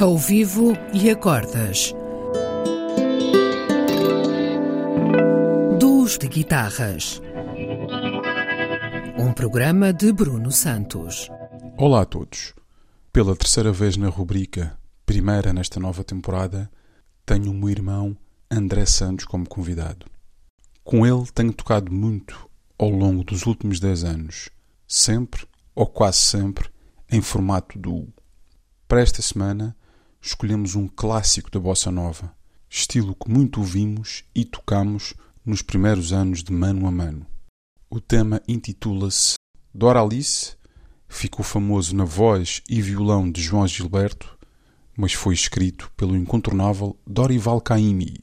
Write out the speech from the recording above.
ao vivo e acordas. Duos de guitarras. Um programa de Bruno Santos. Olá a todos. Pela terceira vez na rubrica, primeira nesta nova temporada, tenho o meu irmão André Santos como convidado. Com ele tenho tocado muito ao longo dos últimos 10 anos, sempre ou quase sempre em formato duo. Para esta semana, escolhemos um clássico da bossa nova, estilo que muito ouvimos e tocamos nos primeiros anos de mano a mano. O tema intitula-se Doralice, ficou famoso na voz e violão de João Gilberto, mas foi escrito pelo incontornável Dorival Caymmi.